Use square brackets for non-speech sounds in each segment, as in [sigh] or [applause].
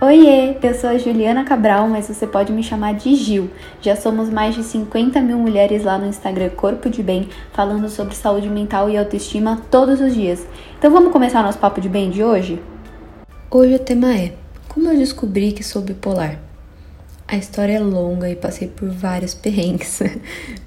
Oiê, eu sou a Juliana Cabral, mas você pode me chamar de Gil. Já somos mais de 50 mil mulheres lá no Instagram Corpo de Bem, falando sobre saúde mental e autoestima todos os dias. Então vamos começar nosso papo de bem de hoje? Hoje o tema é Como eu descobri que sou bipolar? A história é longa e passei por vários [laughs] perrengues.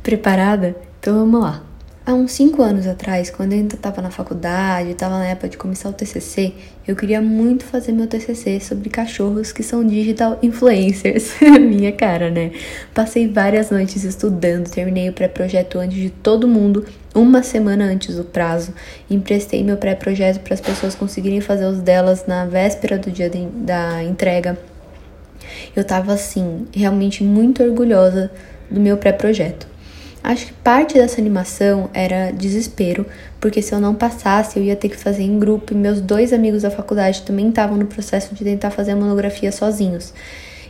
Preparada? Então vamos lá. Há uns 5 anos atrás, quando eu ainda estava na faculdade, estava na época de começar o TCC, eu queria muito fazer meu TCC sobre cachorros que são digital influencers. [laughs] Minha cara, né? Passei várias noites estudando, terminei o pré-projeto antes de todo mundo, uma semana antes do prazo. Emprestei meu pré-projeto para as pessoas conseguirem fazer os delas na véspera do dia de, da entrega. Eu tava assim, realmente muito orgulhosa do meu pré-projeto. Acho que parte dessa animação era desespero, porque se eu não passasse, eu ia ter que fazer em grupo e meus dois amigos da faculdade também estavam no processo de tentar fazer a monografia sozinhos.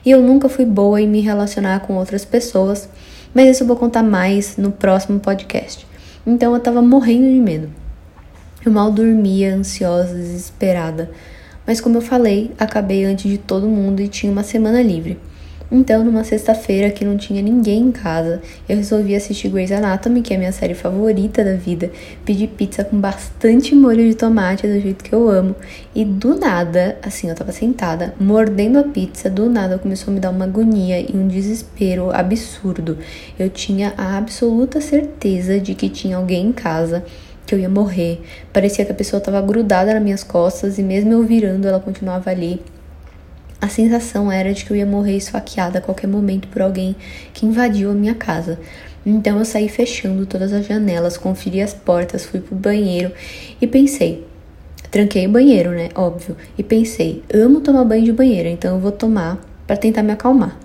E eu nunca fui boa em me relacionar com outras pessoas, mas isso eu vou contar mais no próximo podcast. Então eu tava morrendo de medo. Eu mal dormia, ansiosa, desesperada. Mas como eu falei, acabei antes de todo mundo e tinha uma semana livre. Então, numa sexta-feira que não tinha ninguém em casa, eu resolvi assistir Grey's Anatomy, que é a minha série favorita da vida, pedi pizza com bastante molho de tomate, do jeito que eu amo, e do nada, assim, eu tava sentada, mordendo a pizza, do nada começou a me dar uma agonia e um desespero absurdo. Eu tinha a absoluta certeza de que tinha alguém em casa que eu ia morrer. Parecia que a pessoa estava grudada nas minhas costas e mesmo eu virando, ela continuava ali. A sensação era de que eu ia morrer esfaqueada a qualquer momento por alguém que invadiu a minha casa. Então eu saí fechando todas as janelas, conferi as portas, fui pro banheiro e pensei. Tranquei o banheiro, né? Óbvio. E pensei, amo tomar banho de banheiro, então eu vou tomar para tentar me acalmar.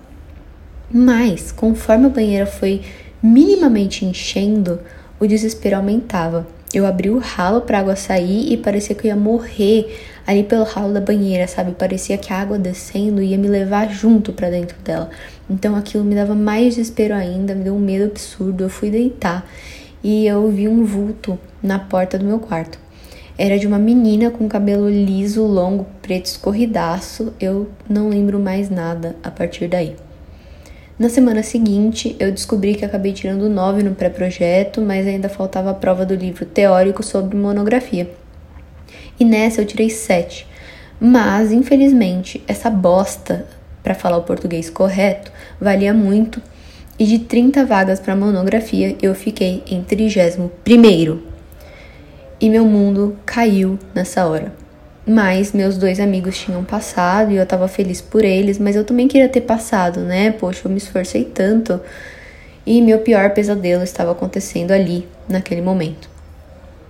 Mas, conforme a banheira foi minimamente enchendo, o desespero aumentava. Eu abri o ralo para água sair e parecia que eu ia morrer ali pelo ralo da banheira, sabe? Parecia que a água descendo ia me levar junto para dentro dela. Então aquilo me dava mais desespero ainda, me deu um medo absurdo. Eu fui deitar e eu vi um vulto na porta do meu quarto. Era de uma menina com cabelo liso, longo, preto, escorridaço. Eu não lembro mais nada a partir daí. Na semana seguinte, eu descobri que acabei tirando 9 no pré-projeto, mas ainda faltava a prova do livro teórico sobre monografia e nessa eu tirei 7. Mas, infelizmente, essa bosta, para falar o português correto, valia muito e de 30 vagas para monografia eu fiquei em 31 E meu mundo caiu nessa hora. Mas meus dois amigos tinham passado e eu tava feliz por eles, mas eu também queria ter passado, né? Poxa, eu me esforcei tanto. E meu pior pesadelo estava acontecendo ali, naquele momento.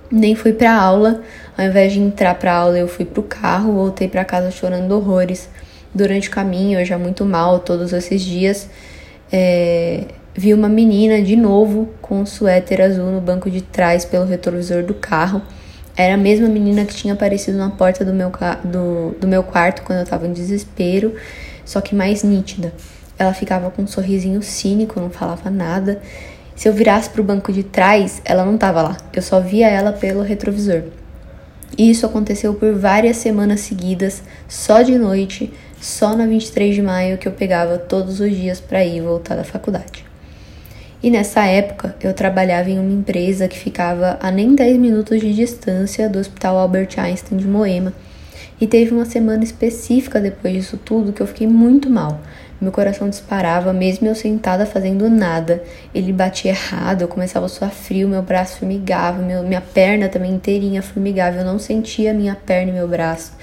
Nem fui pra aula, ao invés de entrar pra aula, eu fui pro carro, voltei para casa chorando horrores. Durante o caminho, eu já muito mal todos esses dias, é, vi uma menina de novo com um suéter azul no banco de trás pelo retrovisor do carro. Era a mesma menina que tinha aparecido na porta do meu, do, do meu quarto quando eu tava em desespero, só que mais nítida. Ela ficava com um sorrisinho cínico, não falava nada. Se eu virasse para o banco de trás, ela não estava lá. Eu só via ela pelo retrovisor. E isso aconteceu por várias semanas seguidas, só de noite, só na 23 de maio que eu pegava todos os dias para ir e voltar da faculdade. E nessa época eu trabalhava em uma empresa que ficava a nem 10 minutos de distância do Hospital Albert Einstein de Moema. E teve uma semana específica depois disso tudo que eu fiquei muito mal. Meu coração disparava, mesmo eu sentada fazendo nada. Ele batia errado, eu começava a suar frio, meu braço formigava, meu, minha perna também inteirinha formigava. Eu não sentia minha perna e meu braço.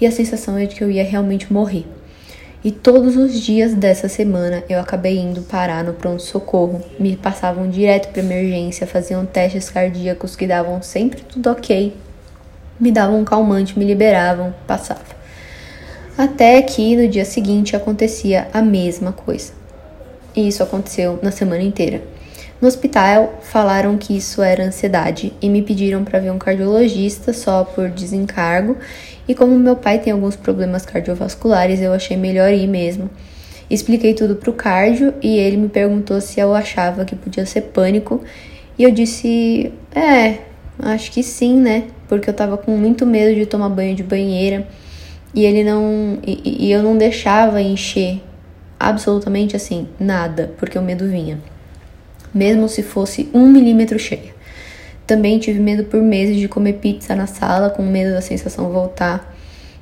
E a sensação é de que eu ia realmente morrer. E todos os dias dessa semana eu acabei indo parar no pronto-socorro. Me passavam direto para emergência, faziam testes cardíacos que davam sempre tudo ok. Me davam um calmante, me liberavam, passava. Até que no dia seguinte acontecia a mesma coisa. E isso aconteceu na semana inteira. No hospital falaram que isso era ansiedade e me pediram para ver um cardiologista só por desencargo. E como meu pai tem alguns problemas cardiovasculares, eu achei melhor ir mesmo. Expliquei tudo pro cardio e ele me perguntou se eu achava que podia ser pânico. E eu disse: "É, acho que sim, né? Porque eu tava com muito medo de tomar banho de banheira e ele não. E, e eu não deixava encher absolutamente assim, nada, porque o medo vinha. Mesmo se fosse um milímetro cheia. Também tive medo por meses de comer pizza na sala, com medo da sensação voltar.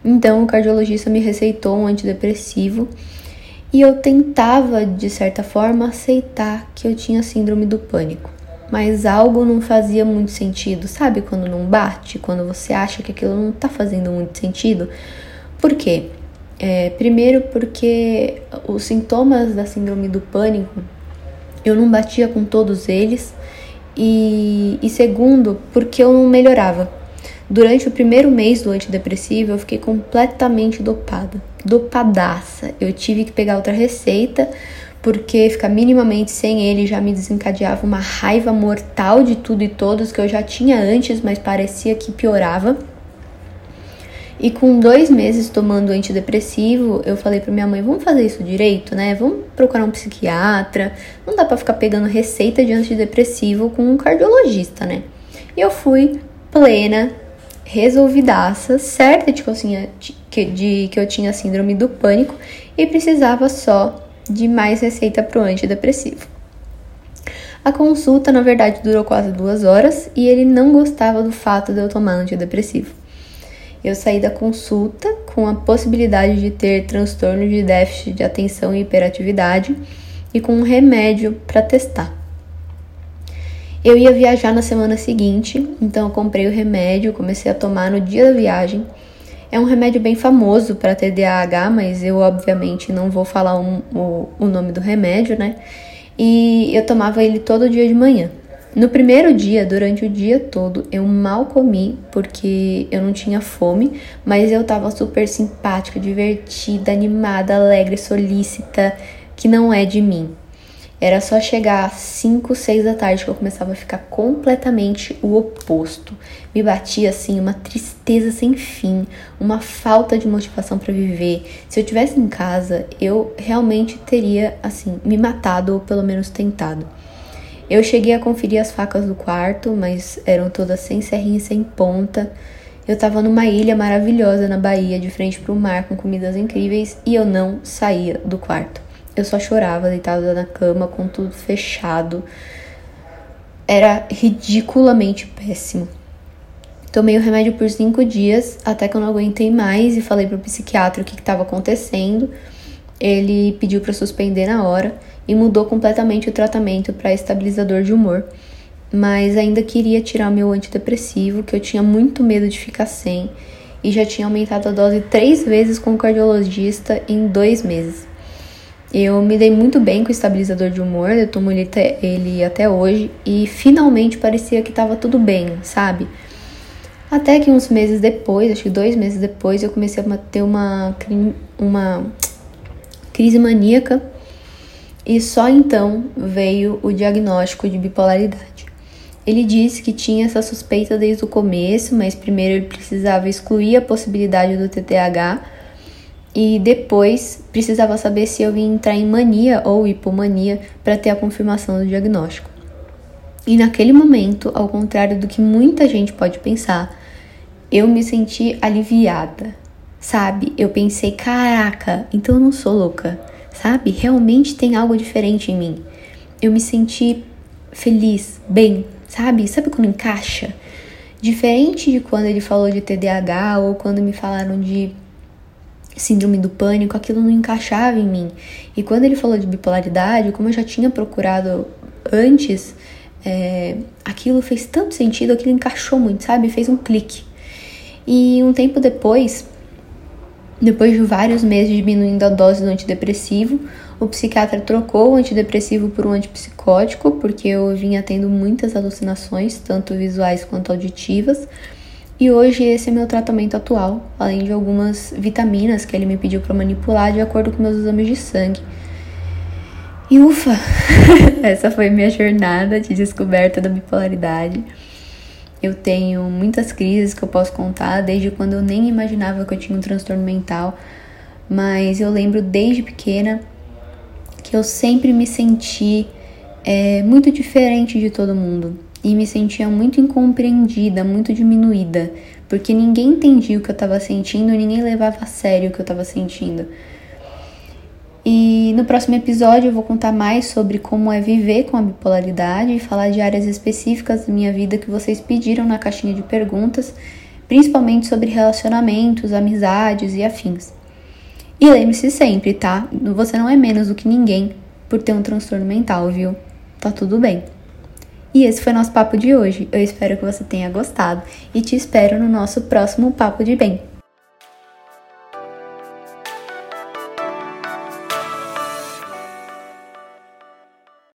Então o cardiologista me receitou um antidepressivo e eu tentava, de certa forma, aceitar que eu tinha síndrome do pânico. Mas algo não fazia muito sentido, sabe? Quando não bate, quando você acha que aquilo não tá fazendo muito sentido. Por quê? É, primeiro, porque os sintomas da síndrome do pânico eu não batia com todos eles, e, e segundo, porque eu não melhorava. Durante o primeiro mês do antidepressivo, eu fiquei completamente dopada, dopadaça. Eu tive que pegar outra receita, porque ficar minimamente sem ele já me desencadeava uma raiva mortal de tudo e todos que eu já tinha antes, mas parecia que piorava. E com dois meses tomando antidepressivo, eu falei pra minha mãe: vamos fazer isso direito, né? Vamos procurar um psiquiatra. Não dá pra ficar pegando receita de antidepressivo com um cardiologista, né? E eu fui plena, resolvidaça, certa de que eu tinha, de que eu tinha síndrome do pânico e precisava só de mais receita pro antidepressivo. A consulta, na verdade, durou quase duas horas e ele não gostava do fato de eu tomar antidepressivo. Eu saí da consulta com a possibilidade de ter transtorno de déficit de atenção e hiperatividade e com um remédio para testar. Eu ia viajar na semana seguinte, então eu comprei o remédio, comecei a tomar no dia da viagem. É um remédio bem famoso para TDAH, mas eu obviamente não vou falar um, o, o nome do remédio, né? E eu tomava ele todo dia de manhã. No primeiro dia, durante o dia todo, eu mal comi porque eu não tinha fome, mas eu tava super simpática, divertida, animada, alegre, solícita, que não é de mim. Era só chegar às 5, 6 da tarde que eu começava a ficar completamente o oposto. Me batia assim uma tristeza sem fim, uma falta de motivação para viver. Se eu tivesse em casa, eu realmente teria assim me matado ou pelo menos tentado. Eu cheguei a conferir as facas do quarto, mas eram todas sem serrinha e sem ponta. Eu tava numa ilha maravilhosa na Bahia, de frente para o mar, com comidas incríveis, e eu não saía do quarto. Eu só chorava deitada na cama, com tudo fechado. Era ridiculamente péssimo. Tomei o remédio por cinco dias, até que eu não aguentei mais e falei pro psiquiatra o que estava acontecendo. Ele pediu para suspender na hora e mudou completamente o tratamento para estabilizador de humor, mas ainda queria tirar meu antidepressivo, que eu tinha muito medo de ficar sem, e já tinha aumentado a dose três vezes com o cardiologista em dois meses. Eu me dei muito bem com o estabilizador de humor, eu tomo ele até, ele até hoje e finalmente parecia que estava tudo bem, sabe? Até que uns meses depois, acho que dois meses depois, eu comecei a ter uma, uma crise maníaca e só então veio o diagnóstico de bipolaridade. Ele disse que tinha essa suspeita desde o começo, mas primeiro ele precisava excluir a possibilidade do TTH e depois precisava saber se eu ia entrar em mania ou hipomania para ter a confirmação do diagnóstico. E naquele momento, ao contrário do que muita gente pode pensar, eu me senti aliviada, sabe? Eu pensei, caraca, então eu não sou louca sabe? Realmente tem algo diferente em mim. Eu me senti feliz, bem, sabe? Sabe quando encaixa? Diferente de quando ele falou de TDAH ou quando me falaram de síndrome do pânico, aquilo não encaixava em mim. E quando ele falou de bipolaridade, como eu já tinha procurado antes, é, aquilo fez tanto sentido, aquilo encaixou muito, sabe? Fez um clique. E um tempo depois, depois de vários meses diminuindo a dose do antidepressivo, o psiquiatra trocou o antidepressivo por um antipsicótico, porque eu vinha tendo muitas alucinações, tanto visuais quanto auditivas. E hoje esse é meu tratamento atual, além de algumas vitaminas que ele me pediu para manipular de acordo com meus exames de sangue. E ufa! [laughs] Essa foi minha jornada de descoberta da bipolaridade. Eu tenho muitas crises que eu posso contar, desde quando eu nem imaginava que eu tinha um transtorno mental, mas eu lembro desde pequena que eu sempre me senti é, muito diferente de todo mundo. E me sentia muito incompreendida, muito diminuída, porque ninguém entendia o que eu estava sentindo, ninguém levava a sério o que eu estava sentindo. E no próximo episódio eu vou contar mais sobre como é viver com a bipolaridade e falar de áreas específicas da minha vida que vocês pediram na caixinha de perguntas, principalmente sobre relacionamentos, amizades e afins. E lembre-se sempre, tá? Você não é menos do que ninguém por ter um transtorno mental, viu? Tá tudo bem. E esse foi nosso papo de hoje. Eu espero que você tenha gostado e te espero no nosso próximo Papo de Bem.